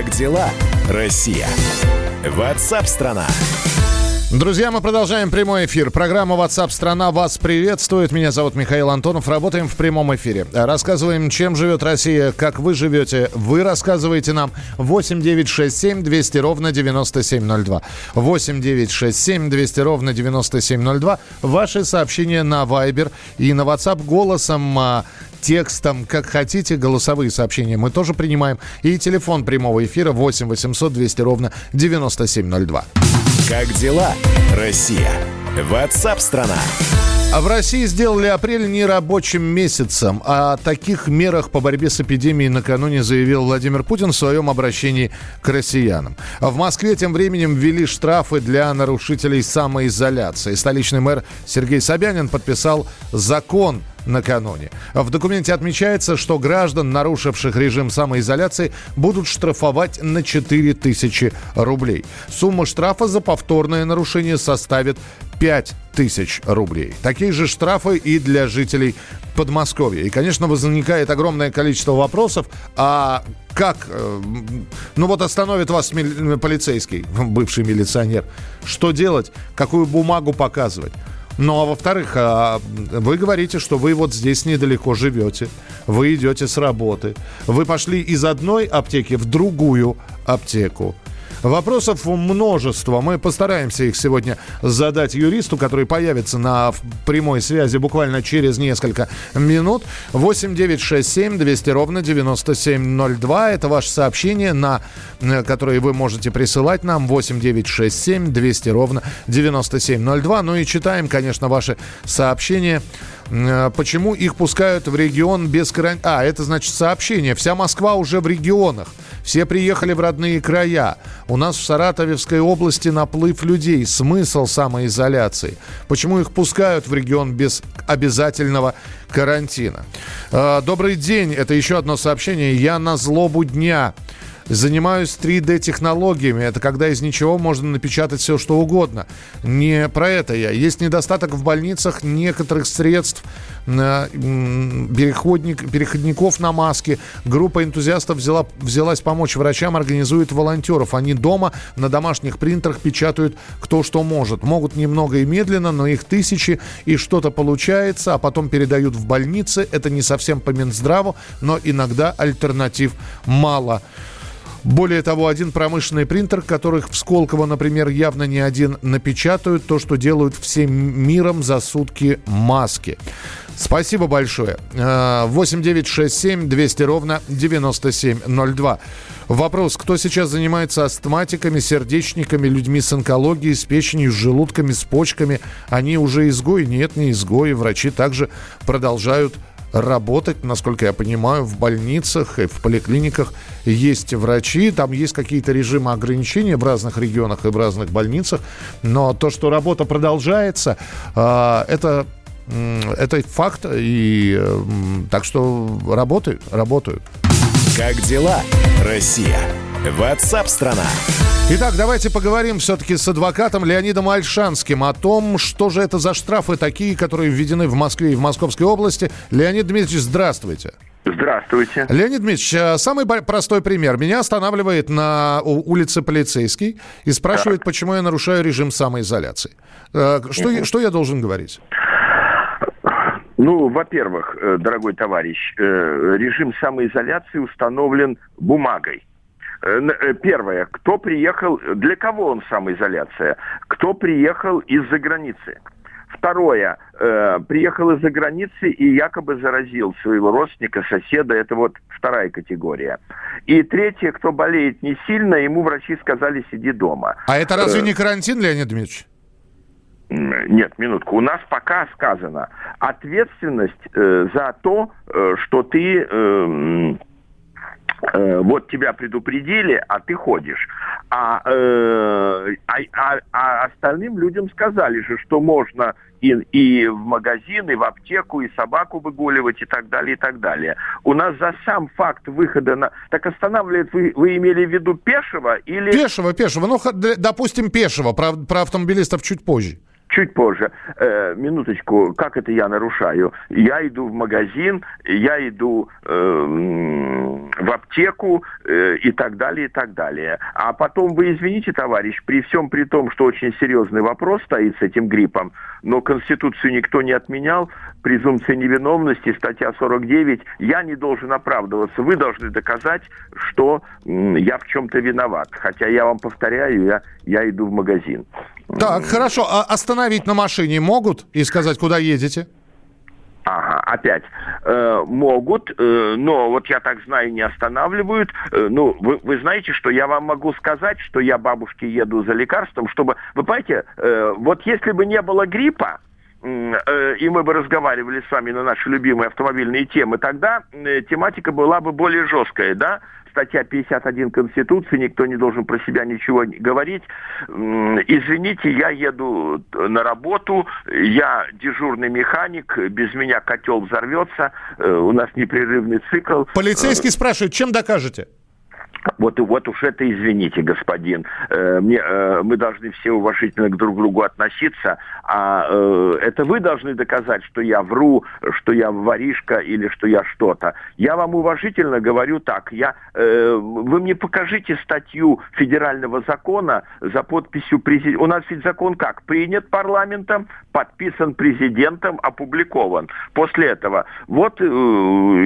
Как дела, Россия? Ватсап-страна! Друзья, мы продолжаем прямой эфир. Программа WhatsApp страна вас приветствует. Меня зовут Михаил Антонов. Работаем в прямом эфире. Рассказываем, чем живет Россия, как вы живете. Вы рассказываете нам 8 9 6 7 200 ровно 9702. 8 9 6 7 200 ровно 9702. Ваши сообщения на Viber и на WhatsApp голосом а, текстом, как хотите, голосовые сообщения мы тоже принимаем. И телефон прямого эфира 8 800 200 ровно 9702. Как дела, Россия? Ватсап-страна! А в России сделали апрель нерабочим месяцем. О таких мерах по борьбе с эпидемией накануне заявил Владимир Путин в своем обращении к россиянам. В Москве тем временем ввели штрафы для нарушителей самоизоляции. Столичный мэр Сергей Собянин подписал закон накануне. В документе отмечается, что граждан, нарушивших режим самоизоляции, будут штрафовать на 4 тысячи рублей. Сумма штрафа за повторное нарушение составит 5 тысяч рублей. Такие же штрафы и для жителей Подмосковья. И, конечно, возникает огромное количество вопросов, а как, э, ну вот остановит вас полицейский, бывший милиционер, что делать, какую бумагу показывать? Ну, а во-вторых, а, вы говорите, что вы вот здесь недалеко живете, вы идете с работы, вы пошли из одной аптеки в другую аптеку. Вопросов множество. Мы постараемся их сегодня задать юристу, который появится на прямой связи буквально через несколько минут. 8 9 6 7 200 ровно 9702. Это ваше сообщение, на, э, которое вы можете присылать нам. 8 9 6 7 200 ровно 9702. Ну и читаем, конечно, ваши сообщения. Э, почему их пускают в регион без карантина? А, это значит сообщение. Вся Москва уже в регионах. Все приехали в родные края. У нас в Саратовской области наплыв людей. Смысл самоизоляции. Почему их пускают в регион без обязательного карантина? Э, добрый день. Это еще одно сообщение. Я на злобу дня. Занимаюсь 3D-технологиями. Это когда из ничего можно напечатать все, что угодно. Не про это я. Есть недостаток в больницах некоторых средств, переходник, переходников на маске. Группа энтузиастов взяла, взялась помочь врачам, организует волонтеров. Они дома на домашних принтерах печатают кто что может. Могут немного и медленно, но их тысячи, и что-то получается, а потом передают в больницы. Это не совсем по Минздраву, но иногда альтернатив мало. Более того, один промышленный принтер, которых в Сколково, например, явно не один, напечатают то, что делают всем миром за сутки маски. Спасибо большое. 8967 э, 200 ровно 9702. Вопрос, кто сейчас занимается астматиками, сердечниками, людьми с онкологией, с печенью, с желудками, с почками? Они уже изгои? Нет, не изгои. Врачи также продолжают работать, насколько я понимаю, в больницах и в поликлиниках есть врачи, там есть какие-то режимы ограничения в разных регионах и в разных больницах, но то, что работа продолжается, а, это это факт, и так что работают, работают. Как дела, Россия? Ватсап-страна! Итак, давайте поговорим все-таки с адвокатом Леонидом Альшанским о том, что же это за штрафы такие, которые введены в Москве и в Московской области. Леонид Дмитриевич, здравствуйте. Здравствуйте. Леонид Дмитриевич, э, самый простой пример. Меня останавливает на улице полицейский и спрашивает, так. почему я нарушаю режим самоизоляции. Э, что, что я должен говорить? Ну, во-первых, э, дорогой товарищ, режим самоизоляции установлен бумагой. Э, э, первое, кто приехал, для кого он самоизоляция? Кто приехал из-за границы? Второе, э, приехал из-за границы и якобы заразил своего родственника, соседа, это вот вторая категория. И третье, кто болеет не сильно, ему врачи сказали, сиди дома. А это разве э, не карантин, Леонид Дмитриевич? Нет, минутку. У нас пока сказано ответственность э, за то, э, что ты э, Э, вот тебя предупредили, а ты ходишь. А, э, а, а, а остальным людям сказали же, что можно и, и в магазин, и в аптеку, и собаку выгуливать, и так далее, и так далее. У нас за сам факт выхода на... Так останавливает, вы, вы имели в виду пешего или... Пешего, пешего. Ну, допустим, пешего. Про, про автомобилистов чуть позже. Чуть позже. Э, минуточку, как это я нарушаю? Я иду в магазин, я иду э, в аптеку э, и так далее, и так далее. А потом вы извините, товарищ, при всем при том, что очень серьезный вопрос стоит с этим гриппом, но Конституцию никто не отменял, презумпция невиновности, статья 49, я не должен оправдываться. Вы должны доказать, что я в чем-то виноват. Хотя я вам повторяю, я, я иду в магазин. Так, хорошо. А остановить на машине могут и сказать, куда едете? Ага, опять. Э, могут, э, но вот я так знаю, не останавливают. Э, ну, вы, вы знаете, что я вам могу сказать, что я бабушке еду за лекарством, чтобы... Вы понимаете, э, вот если бы не было гриппа, и мы бы разговаривали с вами на наши любимые автомобильные темы, тогда э, тематика была бы более жесткая, да? статья 51 Конституции, никто не должен про себя ничего говорить. Извините, я еду на работу, я дежурный механик, без меня котел взорвется, э, у нас непрерывный цикл. Полицейский спрашивает, чем докажете? Вот, вот уж это извините, господин. Э, мне, э, мы должны все уважительно к друг другу относиться, а э, это вы должны доказать, что я вру, что я воришка или что я что-то. Я вам уважительно говорю так. Я, э, вы мне покажите статью федерального закона за подписью президента. У нас ведь закон как? Принят парламентом, подписан президентом, опубликован. После этого. Вот э,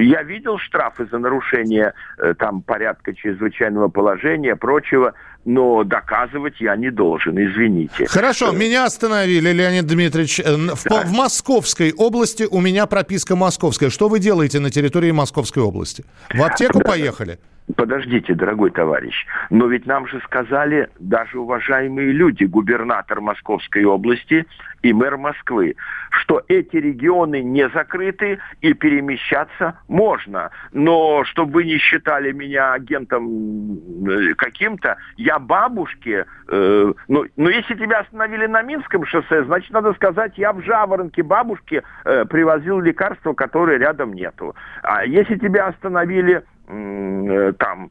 я видел штрафы за нарушение э, там порядка чрезвычайного положения, прочего, но доказывать я не должен, извините. Хорошо, э, меня остановили, Леонид Дмитриевич. Э, в, да. в Московской области у меня прописка московская. Что вы делаете на территории Московской области? В аптеку поехали? Подождите, дорогой товарищ, но ведь нам же сказали даже уважаемые люди, губернатор Московской области и мэр Москвы, что эти регионы не закрыты и перемещаться можно. Но чтобы вы не считали меня агентом э, каким-то, я бабушке, э, ну, ну если тебя остановили на Минском шоссе, значит надо сказать, я в Жаворонке бабушке э, привозил лекарства, которые рядом нету. А если тебя остановили там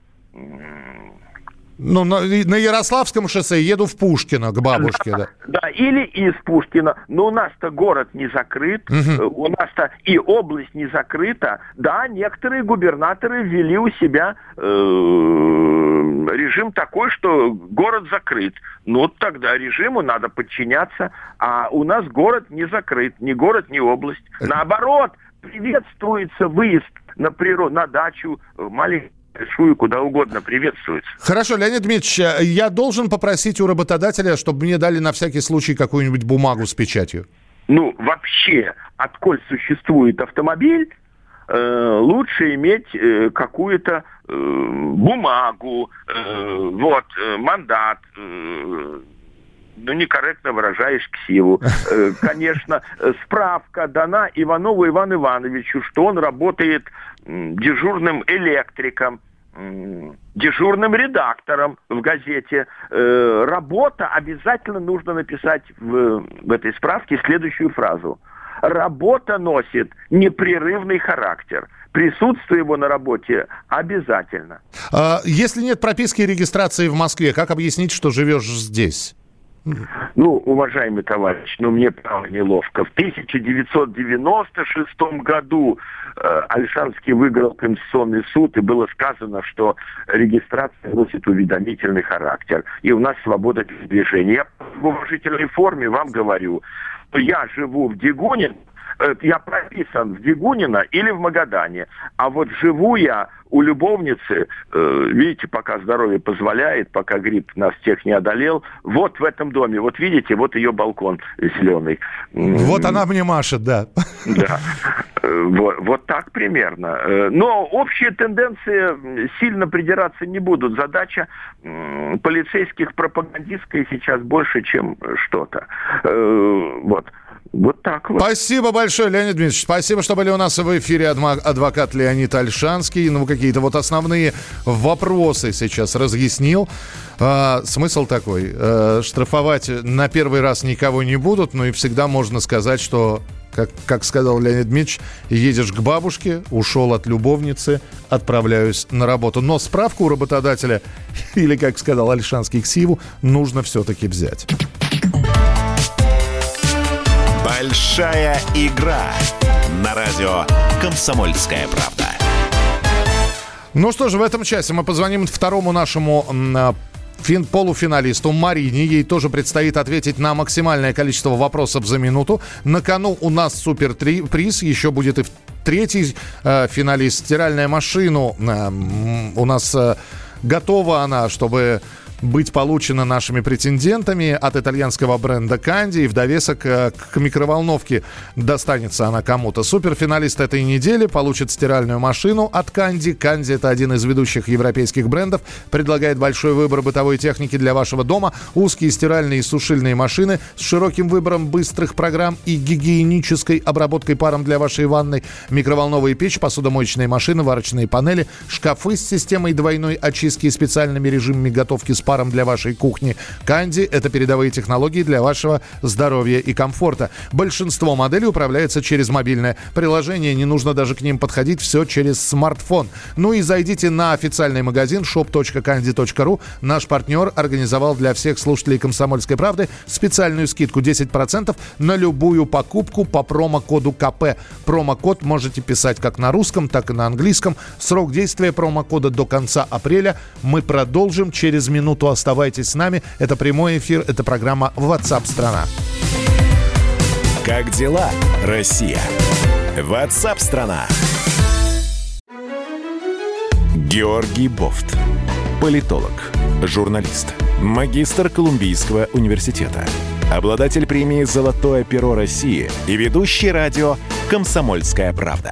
ну, на, на Ярославском шоссе еду в Пушкино к бабушке, да. Да, да или из Пушкина. Но у нас-то город не закрыт, угу. у нас-то и область не закрыта. Да, некоторые губернаторы ввели у себя э, режим такой, что город закрыт. Ну, тогда режиму надо подчиняться. А у нас город не закрыт, ни город, ни область. Э. Наоборот, приветствуется выезд на природу, на дачу, маленькую большую, куда угодно приветствуется. Хорошо, Леонид Дмитриевич, э, я должен попросить у работодателя, чтобы мне дали на всякий случай какую-нибудь бумагу с печатью? Ну, вообще, отколь существует автомобиль, э, лучше иметь э, какую-то э, бумагу, э, вот, э, мандат, э, ну, некорректно выражаешь ксиву. Э, конечно, справка дана Иванову Ивану Ивановичу, что он работает дежурным электриком, дежурным редактором в газете. Э, работа обязательно нужно написать в, в этой справке следующую фразу. Работа носит непрерывный характер. Присутствие его на работе обязательно. А, если нет прописки и регистрации в Москве, как объяснить, что живешь здесь? Ну, уважаемый товарищ, ну мне право неловко. В 1996 году э, Альшанский выиграл Конституционный суд, и было сказано, что регистрация носит уведомительный характер. И у нас свобода движения. Я в уважительной форме вам говорю, что я живу в Дегоне, Э, я прописан в Дегунино или в Магадане. А вот живу я у любовницы, э, видите, пока здоровье позволяет, пока грипп нас всех не одолел, вот в этом доме, вот видите, вот ее балкон зеленый. Вот она мне машет, да. Да, э, вот, вот так примерно. Но общие тенденции сильно придираться не будут. Задача полицейских пропагандистская сейчас больше, чем что-то. Вот. Вот так вот. Спасибо большое, Леонид Дмитриевич. Спасибо, что были у нас в эфире адвокат Леонид Альшанский. Ну, какие-то вот основные вопросы сейчас разъяснил. А, смысл такой. А, штрафовать на первый раз никого не будут, но и всегда можно сказать, что как, как сказал Леонид Дмитриевич, едешь к бабушке, ушел от любовницы, отправляюсь на работу. Но справку у работодателя, или, как сказал Альшанский, к СИВу, нужно все-таки взять. Большая игра на радио «Комсомольская правда». Ну что же, в этом часе мы позвоним второму нашему а, фин полуфиналисту Марине. Ей тоже предстоит ответить на максимальное количество вопросов за минуту. На кону у нас супер приз. Еще будет и третий э, финалист. Стиральная машину э, у нас э, готова она, чтобы быть получена нашими претендентами от итальянского бренда Канди. И в довесок э, к микроволновке достанется она кому-то. Суперфиналист этой недели получит стиральную машину от Канди. Канди это один из ведущих европейских брендов. Предлагает большой выбор бытовой техники для вашего дома. Узкие стиральные и сушильные машины с широким выбором быстрых программ и гигиенической обработкой паром для вашей ванной. Микроволновые печь, посудомоечные машины, варочные панели, шкафы с системой двойной очистки и специальными режимами готовки с паром для вашей кухни. Канди – это передовые технологии для вашего здоровья и комфорта. Большинство моделей управляется через мобильное приложение, не нужно даже к ним подходить, все через смартфон. Ну и зайдите на официальный магазин shop.candy.ru. Наш партнер организовал для всех слушателей «Комсомольской правды» специальную скидку 10% на любую покупку по промокоду КП. Промокод можете писать как на русском, так и на английском. Срок действия промокода до конца апреля. Мы продолжим через минуту минуту оставайтесь с нами. Это прямой эфир, это программа WhatsApp страна. Как дела, Россия? WhatsApp страна. Георгий Бофт. Политолог, журналист, магистр Колумбийского университета, обладатель премии «Золотое перо России» и ведущий радио «Комсомольская правда»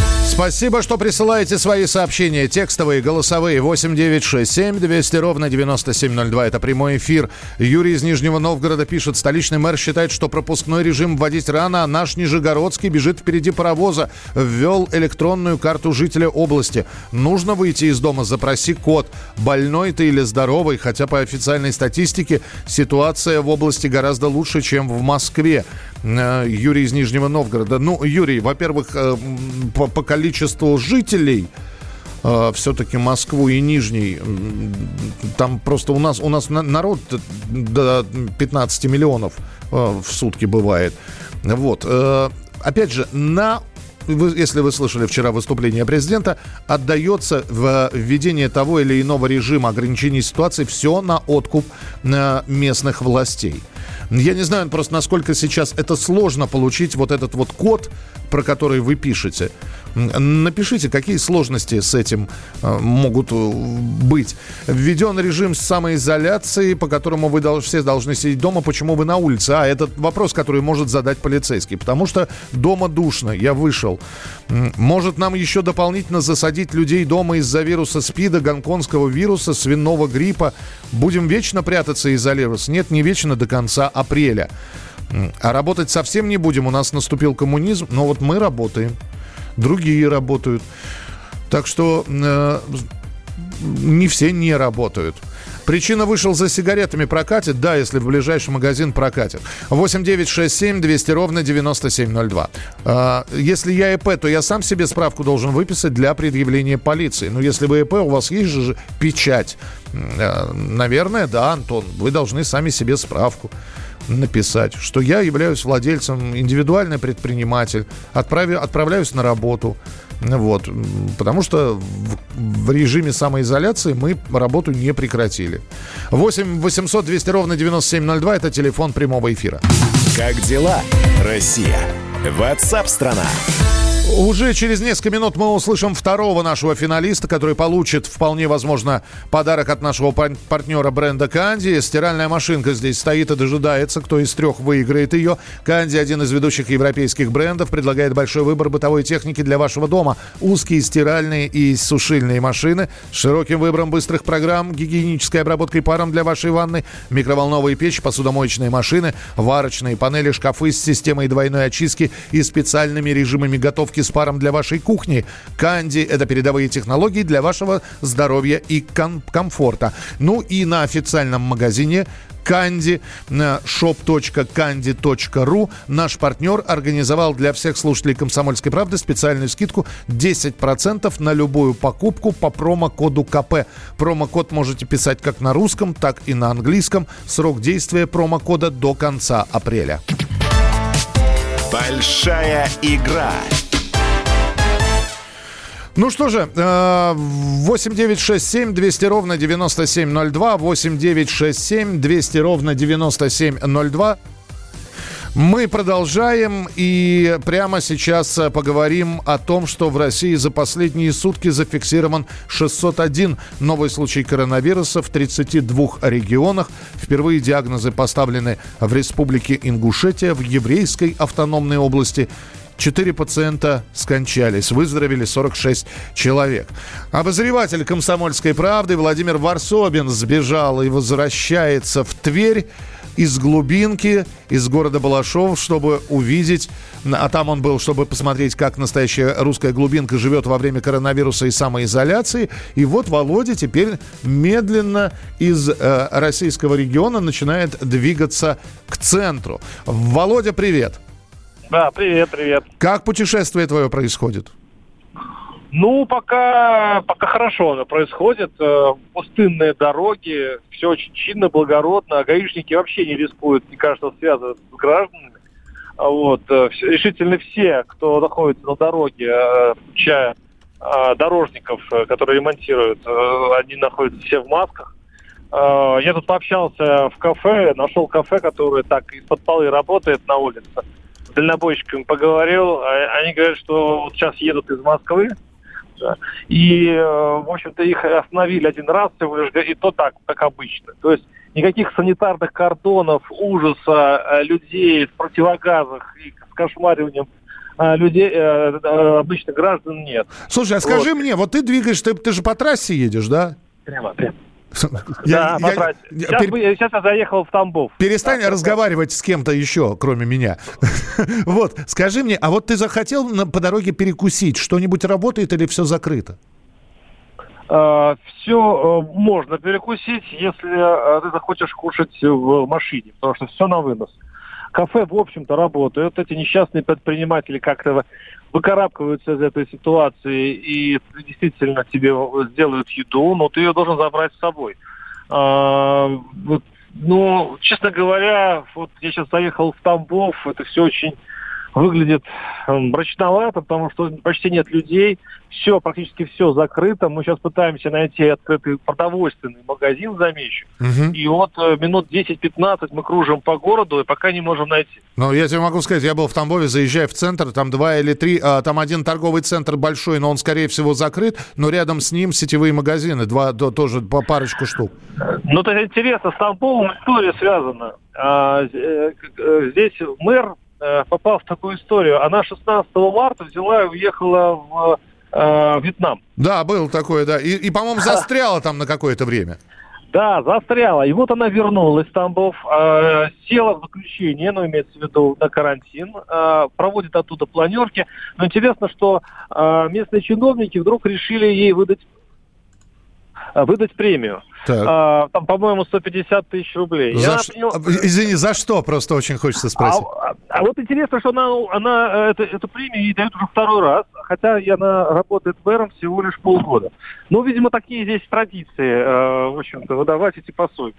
Спасибо, что присылаете свои сообщения. Текстовые, голосовые. 8967 200 ровно 9702. Это прямой эфир. Юрий из Нижнего Новгорода пишет. Столичный мэр считает, что пропускной режим вводить рано, а наш Нижегородский бежит впереди паровоза. Ввел электронную карту жителя области. Нужно выйти из дома, запроси код. Больной ты или здоровый. Хотя по официальной статистике ситуация в области гораздо лучше, чем в Москве. Э, Юрий из Нижнего Новгорода. Ну, Юрий, во-первых, э, по, по количеству жителей э, все-таки Москву и Нижний, там просто у нас, у нас народ до 15 миллионов в сутки бывает. Вот. Опять же, на если вы слышали вчера выступление президента, отдается в введение того или иного режима ограничений ситуации все на откуп местных властей. Я не знаю просто, насколько сейчас это сложно получить вот этот вот код, про который вы пишете. Напишите, какие сложности с этим э, могут э, быть. Введен режим самоизоляции, по которому вы все должны сидеть дома. Почему вы на улице? А, это вопрос, который может задать полицейский. Потому что дома душно, я вышел. Может нам еще дополнительно засадить людей дома из-за вируса СПИДа, гонконгского вируса, свиного гриппа. Будем вечно прятаться и изолироваться? Нет, не вечно до конца апреля. А работать совсем не будем. У нас наступил коммунизм, но вот мы работаем другие работают. Так что э, не все не работают. Причина вышел за сигаретами прокатит? Да, если в ближайший магазин прокатит. 8 9 6 7 200 ровно 9702. А, если я ИП, то я сам себе справку должен выписать для предъявления полиции. Но если вы ИП, у вас есть же печать. А, наверное, да, Антон, вы должны сами себе справку написать, что я являюсь владельцем, индивидуальный предприниматель, отправи, отправляюсь на работу. Вот, потому что в, в режиме самоизоляции мы работу не прекратили. 8 800 200 ровно 9702 это телефон прямого эфира. Как дела, Россия? Ватсап-страна! Уже через несколько минут мы услышим второго нашего финалиста, который получит, вполне возможно, подарок от нашего партнера бренда Канди. Стиральная машинка здесь стоит и дожидается, кто из трех выиграет ее. Канди, один из ведущих европейских брендов, предлагает большой выбор бытовой техники для вашего дома. Узкие стиральные и сушильные машины с широким выбором быстрых программ, гигиенической обработкой паром для вашей ванны, микроволновые печи, посудомоечные машины, варочные панели, шкафы с системой двойной очистки и специальными режимами готовки напитки с паром для вашей кухни. Канди – это передовые технологии для вашего здоровья и ком- комфорта. Ну и на официальном магазине Канди, shop.candy.ru. Наш партнер организовал для всех слушателей «Комсомольской правды» специальную скидку 10% на любую покупку по промокоду КП. Промокод можете писать как на русском, так и на английском. Срок действия промокода до конца апреля. Большая игра ну что же, 8967 200 ровно 9702, 8967 200 ровно 9702. Мы продолжаем и прямо сейчас поговорим о том, что в России за последние сутки зафиксирован 601 новый случай коронавируса в 32 регионах. Впервые диагнозы поставлены в Республике Ингушетия, в Еврейской автономной области Четыре пациента скончались, выздоровели 46 человек. Обозреватель «Комсомольской правды» Владимир Варсобин сбежал и возвращается в Тверь из глубинки, из города Балашов, чтобы увидеть, а там он был, чтобы посмотреть, как настоящая русская глубинка живет во время коронавируса и самоизоляции. И вот Володя теперь медленно из э, российского региона начинает двигаться к центру. Володя, привет! Да, привет, привет. Как путешествие твое происходит? Ну, пока, пока хорошо оно происходит. Э, пустынные дороги, все очень чинно, благородно. Гаишники вообще не рискуют, мне кажется, связываться с гражданами. А вот. Э, решительно все, кто находится на дороге, э, включая дорожников, которые ремонтируют, они находятся все в масках. Я тут пообщался в кафе, нашел кафе, которое так из-под полы работает на улице дальнобойщиками поговорил, а они говорят, что вот сейчас едут из Москвы, и, э, в общем-то, их остановили один раз всего лишь, и то так, как обычно. То есть никаких санитарных кордонов, ужаса, э, людей в противогазах и с кошмариванием э, людей, обычных граждан нет. Слушай, а скажи вот. мне, вот ты двигаешь, ты, ты же по трассе едешь, да? Прямо, прямо. Я, да, я, я, сейчас, пер... бы, сейчас я заехал в Тамбов. Перестань да, разговаривать с кем-то еще, кроме меня. вот, скажи мне, а вот ты захотел на, по дороге перекусить? Что-нибудь работает или все закрыто? Uh, все uh, можно перекусить, если uh, ты захочешь кушать в машине, потому что все на вынос. Кафе, в общем-то, работают. Эти несчастные предприниматели как-то выкарабкиваются из этой ситуации и действительно тебе сделают еду, но ты ее должен забрать с собой. А, вот, ну, честно говоря, вот я сейчас заехал в Тамбов, это все очень выглядит мрачновато, потому что почти нет людей, все, практически все закрыто. Мы сейчас пытаемся найти открытый продовольственный магазин, замечу. Угу. И вот э, минут 10-15 мы кружим по городу и пока не можем найти. Ну, я тебе могу сказать, я был в Тамбове, заезжая в центр, там два или три, а, там один торговый центр большой, но он, скорее всего, закрыт, но рядом с ним сетевые магазины, два, то, тоже по парочку штук. Ну, это интересно, с Тамбовом история связана. А, э, э, здесь мэр попал в такую историю. Она 16 марта взяла и уехала в э, Вьетнам. Да, был такое, да. И, и по-моему, застряла там на какое-то время. Да, застряла. И вот она вернулась в Тамбов, э, села в заключение, ну, имеется в виду на карантин, э, проводит оттуда планерки. Но интересно, что э, местные чиновники вдруг решили ей выдать Э, выдать премию. Так. А, там, по-моему, 150 тысяч рублей. За ш... понял... Извини, за что? Просто очень хочется спросить. А, а, а вот интересно, что она, она э, это, эту премию ей дают уже второй раз, хотя она работает мэром всего лишь полгода. Ну, видимо, такие здесь традиции, э, в общем-то, выдавать эти пособия.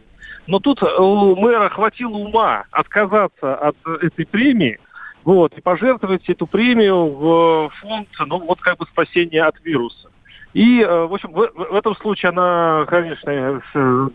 Но тут у мэра хватило ума отказаться от этой премии, вот, и пожертвовать эту премию в фонд, ну, вот как бы спасения от вируса. И, э, в общем, в, в этом случае она, конечно,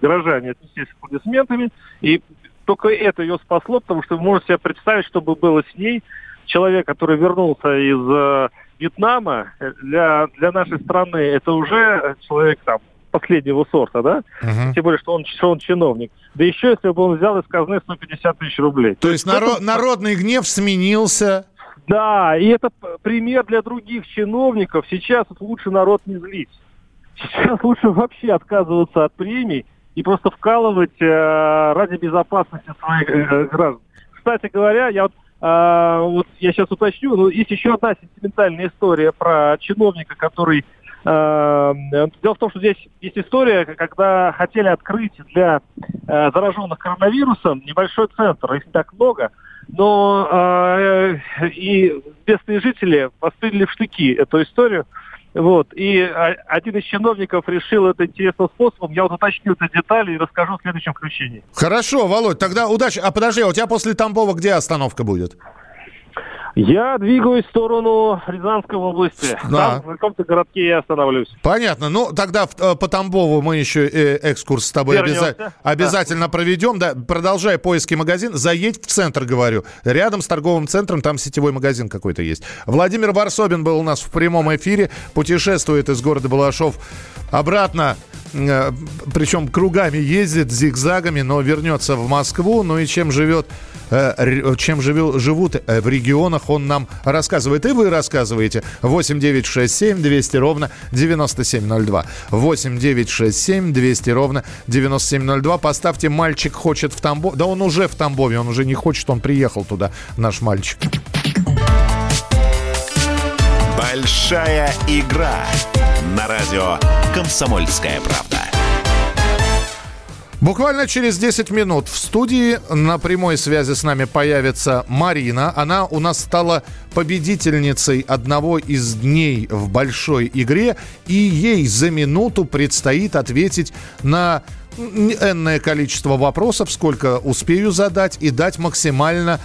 горожане отнеслись с аплодисментами, и только это ее спасло, потому что вы можете себе представить, что бы было с ней. Человек, который вернулся из э, Вьетнама, для, для нашей страны это уже человек там последнего сорта, да? Uh-huh. Тем более, что он, что он чиновник. Да еще, если бы он взял из казны 150 тысяч рублей. То есть народ, народный гнев сменился да, и это пример для других чиновников. Сейчас лучше народ не злить. Сейчас лучше вообще отказываться от премий и просто вкалывать э, ради безопасности своих э, граждан. Кстати говоря, я вот а, вот я сейчас уточню, но есть еще одна сентиментальная история про чиновника, который... А, дело в том, что здесь есть история, когда хотели открыть для а, зараженных коронавирусом небольшой центр, их не так много, но э, и местные жители восприняли в штыки эту историю. Вот. И один из чиновников решил это интересным способом. Я вот уточню эти детали и расскажу в следующем включении. Хорошо, Володь, тогда удачи. А подожди, а у тебя после Тамбова где остановка будет? Я двигаюсь в сторону Рязанской области. Да. Там, в каком-то городке я остановлюсь. Понятно. Ну, тогда э, по Тамбову мы еще э, экскурс с тобой обяза- обязательно да. проведем. Да, продолжай поиски магазин. Заедь в центр, говорю. Рядом с торговым центром там сетевой магазин какой-то есть. Владимир Варсобин был у нас в прямом эфире. Путешествует из города Балашов обратно э, причем кругами ездит, зигзагами, но вернется в Москву. Ну и чем живет Э, чем живут э, в регионах, он нам рассказывает. И вы рассказываете. 8 9 6 7 200 ровно 9702. 8 9 6 7 200 ровно 9702. Поставьте «Мальчик хочет в Тамбове». Да он уже в Тамбове, он уже не хочет, он приехал туда, наш мальчик. Большая игра на радио «Комсомольская правда». Буквально через 10 минут в студии на прямой связи с нами появится Марина. Она у нас стала победительницей одного из дней в большой игре. И ей за минуту предстоит ответить на энное количество вопросов, сколько успею задать, и дать максимально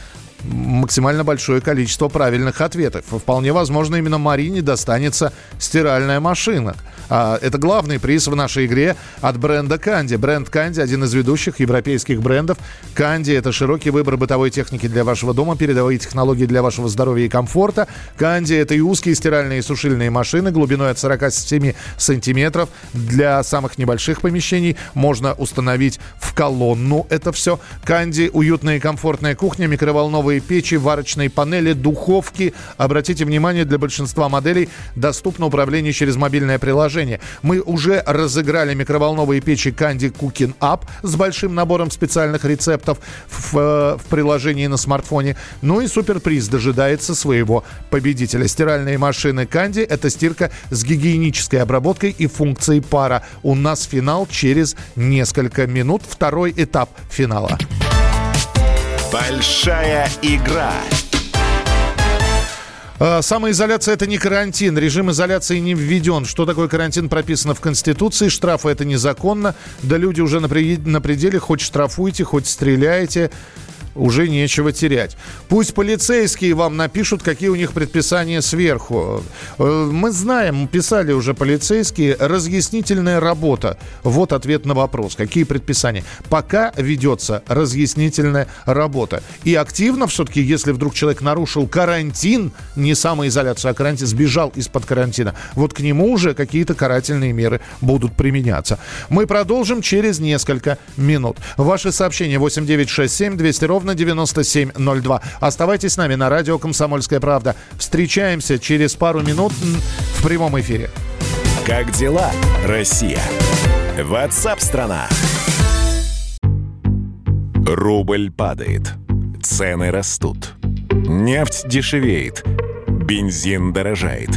максимально большое количество правильных ответов. Вполне возможно, именно Марине достанется стиральная машина. А, это главный приз в нашей игре от бренда Канди. Бренд Канди – один из ведущих европейских брендов. Канди – это широкий выбор бытовой техники для вашего дома, передовые технологии для вашего здоровья и комфорта. Канди – это и узкие стиральные и сушильные машины глубиной от 47 сантиметров. Для самых небольших помещений можно установить в колонну это все. Канди – уютная и комфортная кухня, микроволновые печи, варочные панели, духовки. Обратите внимание, для большинства моделей доступно управление через мобильное приложение. Мы уже разыграли микроволновые печи Candy Cooking Up с большим набором специальных рецептов в, э, в приложении на смартфоне. Ну и суперприз дожидается своего победителя. Стиральные машины Candy – это стирка с гигиенической обработкой и функцией пара. У нас финал через несколько минут. Второй этап финала. Большая игра. А, самоизоляция – это не карантин. Режим изоляции не введен. Что такое карантин, прописано в Конституции. Штрафы – это незаконно. Да люди уже на пределе. Хоть штрафуйте, хоть стреляйте уже нечего терять. Пусть полицейские вам напишут, какие у них предписания сверху. Э, мы знаем, писали уже полицейские, разъяснительная работа. Вот ответ на вопрос. Какие предписания? Пока ведется разъяснительная работа. И активно все-таки, если вдруг человек нарушил карантин, не самоизоляцию, а карантин, сбежал из-под карантина, вот к нему уже какие-то карательные меры будут применяться. Мы продолжим через несколько минут. Ваши сообщения 8967 200 ровно ровно 9702. Оставайтесь с нами на радио «Комсомольская правда». Встречаемся через пару минут в прямом эфире. Как дела, Россия? Ватсап-страна! Рубль падает. Цены растут. Нефть дешевеет. Бензин дорожает.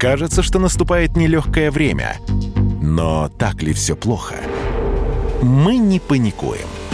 Кажется, что наступает нелегкое время. Но так ли все плохо? Мы не паникуем –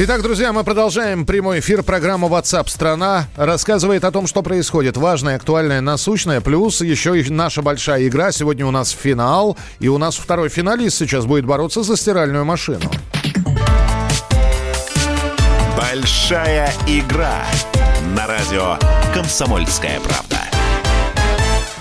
Итак, друзья, мы продолжаем прямой эфир. Программа WhatsApp страна рассказывает о том, что происходит. Важное, актуальное, насущное. Плюс еще и наша большая игра. Сегодня у нас финал. И у нас второй финалист сейчас будет бороться за стиральную машину. Большая игра на радио «Комсомольская правда».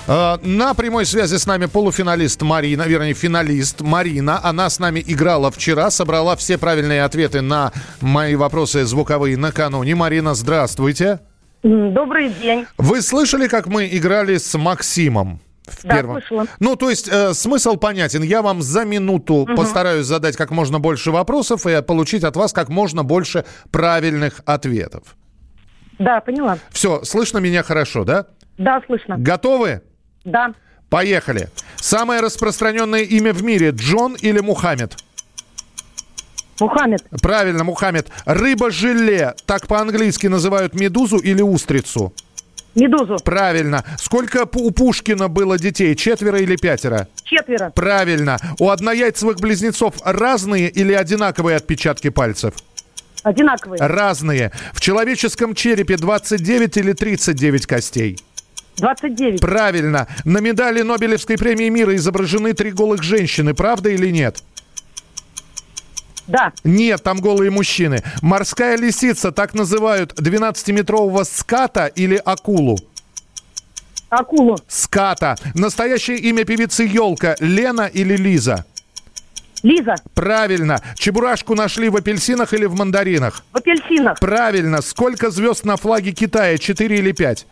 А, на прямой связи с нами полуфиналист Марина, вернее, финалист Марина. Она с нами играла вчера, собрала все правильные ответы на мои вопросы звуковые накануне. Марина, здравствуйте. Добрый день. Вы слышали, как мы играли с Максимом? В да, первом. слышала. Ну, то есть э, смысл понятен. Я вам за минуту угу. постараюсь задать как можно больше вопросов и получить от вас как можно больше правильных ответов. Да, поняла. Все, слышно меня хорошо, да? Да, слышно. Готовы? Да. Поехали. Самое распространенное имя в мире Джон или Мухаммед? Мухаммед. Правильно, Мухаммед. Рыба-желе. Так по-английски называют медузу или устрицу? Медузу. Правильно. Сколько у Пушкина было детей? Четверо или пятеро? Четверо. Правильно. У однояйцевых близнецов разные или одинаковые отпечатки пальцев? Одинаковые. Разные. В человеческом черепе 29 или 39 костей? 29. Правильно. На медали Нобелевской премии мира изображены три голых женщины. Правда или нет? Да. Нет, там голые мужчины. Морская лисица, так называют 12-метрового ската или акулу? Акулу. Ската. Настоящее имя певицы Елка Лена или Лиза? Лиза. Правильно. Чебурашку нашли в апельсинах или в мандаринах? В апельсинах. Правильно. Сколько звезд на флаге Китая? Четыре или пять?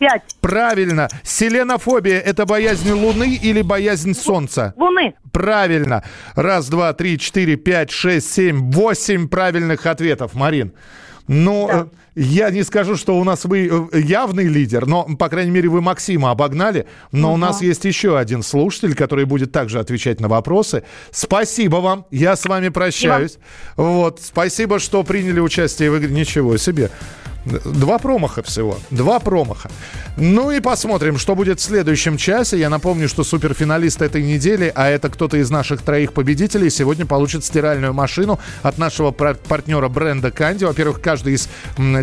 Пять. Правильно. Селенофобия – это боязнь Луны или боязнь Солнца? Луны. Правильно. Раз, два, три, четыре, пять, шесть, семь, восемь правильных ответов, Марин. Ну, да. Э, я не скажу, что у нас вы э, явный лидер, но, по крайней мере, вы Максима обогнали. Но угу. у нас есть еще один слушатель, который будет также отвечать на вопросы. Спасибо вам. Я с вами прощаюсь. Спасибо. Вот. Спасибо, что приняли участие в игре. Ничего себе. Два промаха всего. Два промаха. Ну и посмотрим, что будет в следующем часе. Я напомню, что суперфиналист этой недели, а это кто-то из наших троих победителей, сегодня получит стиральную машину от нашего партнера бренда Канди. Во-первых, каждый из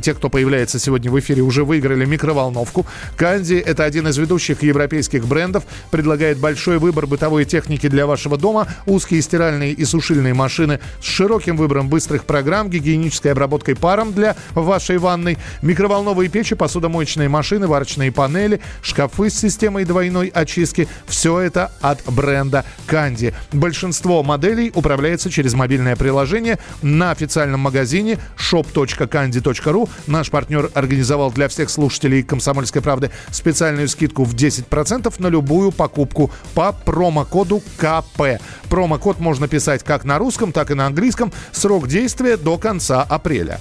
тех, кто появляется сегодня в эфире, уже выиграли микроволновку. Канди – это один из ведущих европейских брендов, предлагает большой выбор бытовой техники для вашего дома, узкие стиральные и сушильные машины с широким выбором быстрых программ, гигиенической обработкой паром для вашей ванны, ванной, микроволновые печи, посудомоечные машины, варочные панели, шкафы с системой двойной очистки. Все это от бренда Канди. Большинство моделей управляется через мобильное приложение на официальном магазине shop.candy.ru. Наш партнер организовал для всех слушателей «Комсомольской правды» специальную скидку в 10% на любую покупку по промокоду КП. Промокод можно писать как на русском, так и на английском. Срок действия до конца апреля.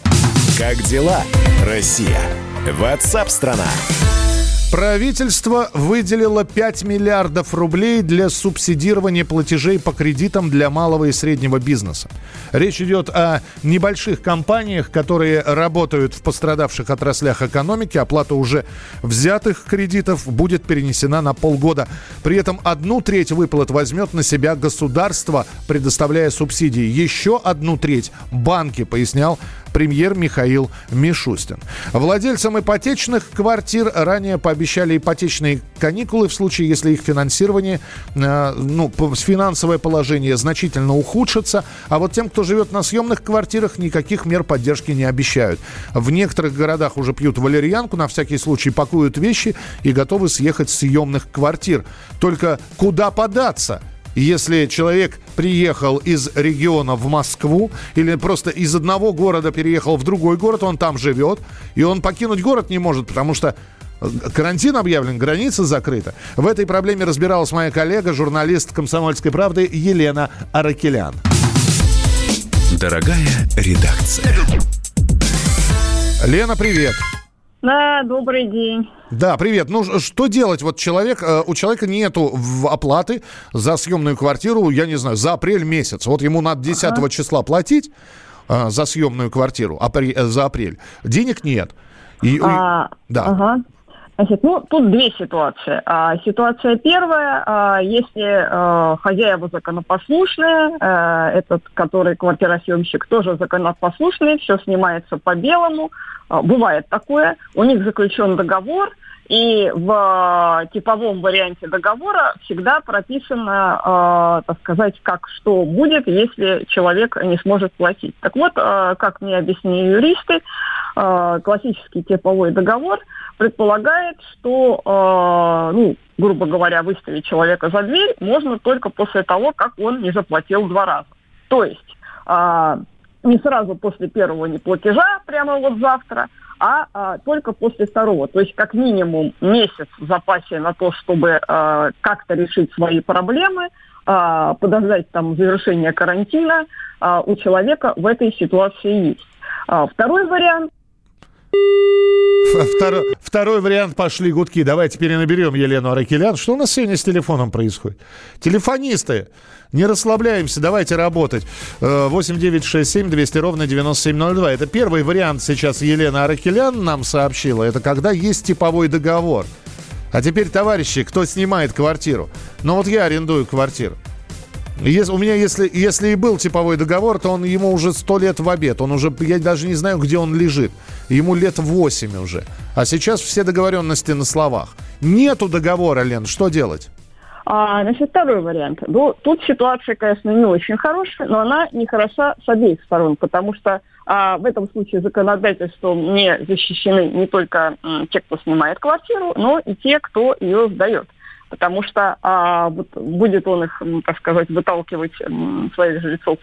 Как дела, Россия? Ватсап-страна! Правительство выделило 5 миллиардов рублей для субсидирования платежей по кредитам для малого и среднего бизнеса. Речь идет о небольших компаниях, которые работают в пострадавших отраслях экономики. Оплата уже взятых кредитов будет перенесена на полгода. При этом одну треть выплат возьмет на себя государство, предоставляя субсидии. Еще одну треть банки, пояснял премьер Михаил Мишустин. Владельцам ипотечных квартир ранее пообещали ипотечные каникулы в случае, если их финансирование, э, ну, финансовое положение значительно ухудшится. А вот тем, кто живет на съемных квартирах, никаких мер поддержки не обещают. В некоторых городах уже пьют валерьянку, на всякий случай пакуют вещи и готовы съехать с съемных квартир. Только куда податься? Если человек приехал из региона в Москву или просто из одного города переехал в другой город, он там живет, и он покинуть город не может, потому что э, Карантин объявлен, граница закрыта. В этой проблеме разбиралась моя коллега, журналист «Комсомольской правды» Елена Аракелян. Дорогая редакция. Лена, привет. Да, добрый день. Да, привет. Ну, что делать? Вот человек, э, у человека нету оплаты за съемную квартиру, я не знаю, за апрель месяц. Вот ему надо 10 ага. числа платить э, за съемную квартиру апрель, э, за апрель. Денег нет. И, а, да. Ага. Значит, ну, тут две ситуации. А, ситуация первая, а, если а, хозяева законопослушные, а, этот, который квартиросъемщик, тоже законопослушный, все снимается по белому, а, бывает такое, у них заключен договор, и в типовом варианте договора всегда прописано, э, так сказать, как что будет, если человек не сможет платить. Так вот, э, как мне объяснили юристы, э, классический типовой договор предполагает, что, э, ну, грубо говоря, выставить человека за дверь можно только после того, как он не заплатил два раза. То есть э, не сразу после первого неплатежа, прямо вот завтра, а, а только после второго. То есть как минимум месяц в запасе на то, чтобы как-то решить свои проблемы, подождать там завершения карантина у человека в этой ситуации есть. Второй вариант Второй, второй вариант пошли гудки. Давайте перенаберем Елену Аракелян. Что у нас сегодня с телефоном происходит? Телефонисты, не расслабляемся, давайте работать. 8 9 6 7 200 ровно 9702. Это первый вариант сейчас Елена Аракелян нам сообщила. Это когда есть типовой договор. А теперь, товарищи, кто снимает квартиру? Ну вот я арендую квартиру. Если, у меня, если, если и был типовой договор, то он ему уже сто лет в обед. Он уже, я даже не знаю, где он лежит. Ему лет восемь уже. А сейчас все договоренности на словах. Нету договора, Лен, что делать? А, значит, второй вариант. Ну, тут ситуация, конечно, не очень хорошая, но она не хороша с обеих сторон, потому что а, в этом случае законодательством не защищены не только м, те, кто снимает квартиру, но и те, кто ее сдает потому что а, вот будет он их, так сказать, выталкивать своих жильцов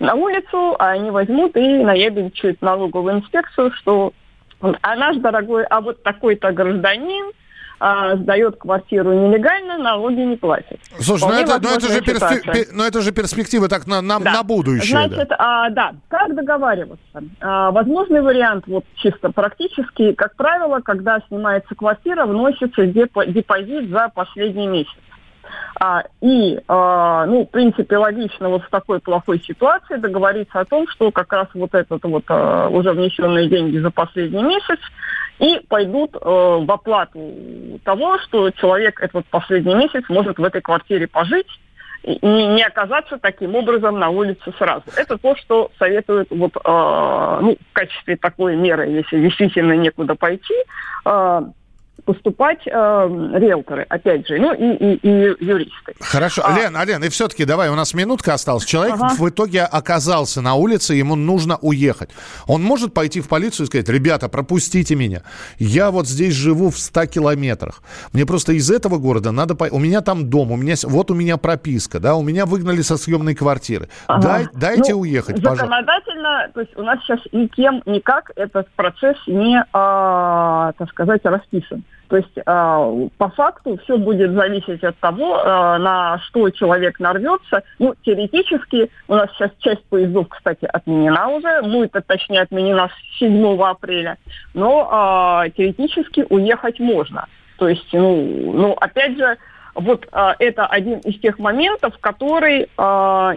на улицу, а они возьмут и наебенчают налоговую инспекцию, что а наш дорогой, а вот такой-то гражданин, а, сдает квартиру нелегально, налоги не платит. Слушай, ну это, ну, это же перспек... ну это же перспектива так на, на, да. на будущее. Значит, да. А, да, как договариваться? А, возможный вариант, вот чисто практически, как правило, когда снимается квартира, вносится депозит за последний месяц. А, и, а, ну, в принципе, логично вот в такой плохой ситуации договориться о том, что как раз вот этот вот а, уже внесенные деньги за последний месяц и пойдут э, в оплату того, что человек этот последний месяц может в этой квартире пожить и не оказаться таким образом на улице сразу. Это то, что советуют вот, э, ну, в качестве такой меры, если действительно некуда пойти, э, поступать э, риэлторы, опять же, ну и, и, и юристы. Хорошо. А... Лен, а, Лен, и все-таки давай, у нас минутка осталась. Человек ага. в итоге оказался на улице, ему нужно уехать. Он может пойти в полицию и сказать, ребята, пропустите меня. Я вот здесь живу в 100 километрах. Мне просто из этого города надо... По... У меня там дом, у меня... вот у меня прописка, да, у меня выгнали со съемной квартиры. Ага. Дай, дайте ну, уехать, законодательно, пожалуйста. то есть у нас сейчас никем, никак этот процесс не, а, так сказать, расписан. То есть э, по факту все будет зависеть от того, э, на что человек нарвется. Ну, теоретически, у нас сейчас часть поездов, кстати, отменена уже, будет, точнее, отменена с 7 апреля, но э, теоретически уехать можно. То есть, ну, ну опять же, вот э, это один из тех моментов, который э,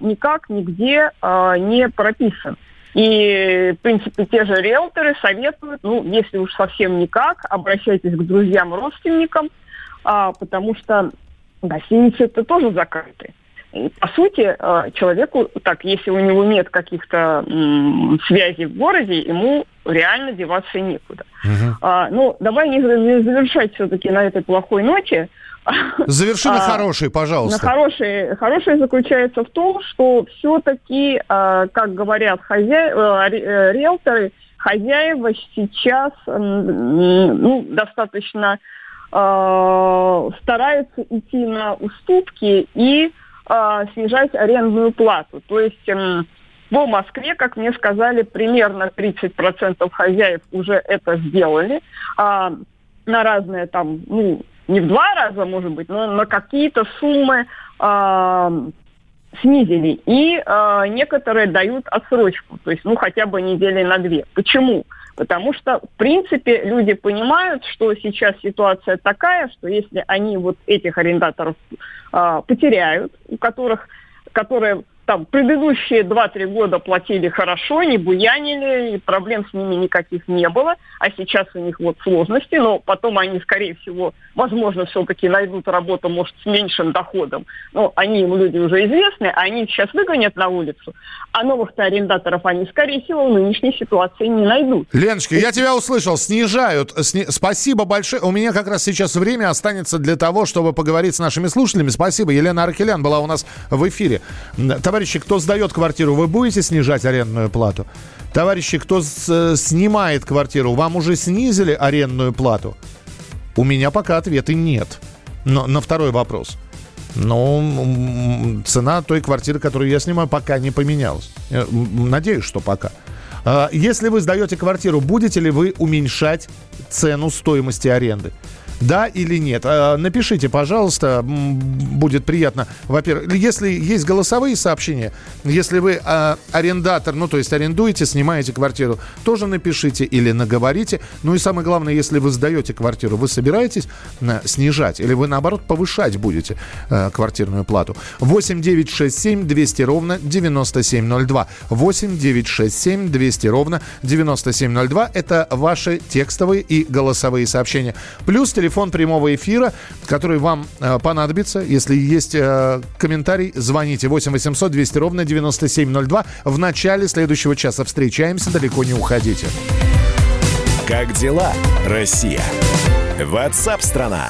никак нигде э, не прописан. И, в принципе, те же риэлторы советуют, ну, если уж совсем никак, обращайтесь к друзьям, родственникам, а, потому что гостиницы это тоже закрыты. И, по сути, а, человеку, так, если у него нет каких-то м, связей в городе, ему реально деваться некуда. Угу. А, ну, давай не завершать все-таки на этой плохой ноте. Заверши на а, хороший, пожалуйста. На хороший. Хороший заключается в том, что все-таки, а, как говорят хозя... Э, э, риэлторы, хозяева сейчас ну, достаточно а, стараются идти на уступки и снижать арендную плату. То есть по Москве, как мне сказали, примерно 30% хозяев уже это сделали. А, на разные там, ну, не в два раза, может быть, но на какие-то суммы э, снизили. И э, некоторые дают отсрочку, то есть, ну, хотя бы недели на две. Почему? Потому что, в принципе, люди понимают, что сейчас ситуация такая, что если они вот этих арендаторов э, потеряют, у которых, которые там предыдущие 2-3 года платили хорошо, не буянили, и проблем с ними никаких не было, а сейчас у них вот сложности, но потом они, скорее всего, возможно, все-таки найдут работу, может, с меньшим доходом. Но они им люди уже известны, а они сейчас выгонят на улицу, а новых-то арендаторов они, скорее всего, в нынешней ситуации не найдут. Леночка, я тебя услышал, снижают. Сни... Спасибо большое. У меня как раз сейчас время останется для того, чтобы поговорить с нашими слушателями. Спасибо. Елена Аркелян была у нас в эфире. Товарищи, кто сдает квартиру, вы будете снижать арендную плату? Товарищи, кто э, снимает квартиру, вам уже снизили арендную плату? У меня пока ответа нет. Но на второй вопрос. Но цена той квартиры, которую я снимаю, пока не поменялась. Надеюсь, что пока. А, если вы сдаете квартиру, будете ли вы уменьшать цену стоимости аренды? Да или нет? А, напишите, пожалуйста, будет приятно. Во-первых, если есть голосовые сообщения, если вы а, арендатор, ну то есть арендуете, снимаете квартиру, тоже напишите или наговорите. Ну и самое главное, если вы сдаете квартиру, вы собираетесь а, снижать или вы наоборот повышать будете а, квартирную плату? 8 9 6 7 200 ровно 9702. 8 9 6 7 200 ровно 9702. Это ваши текстовые и голосовые сообщения. Плюс телефон телефон прямого эфира, который вам э, понадобится. Если есть э, комментарий, звоните 8 800 200 ровно 9702. В начале следующего часа встречаемся, далеко не уходите. Как дела, Россия? Ватсап-страна!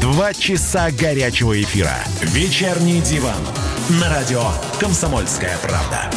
Два часа горячего эфира. «Вечерний диван» на радио «Комсомольская правда».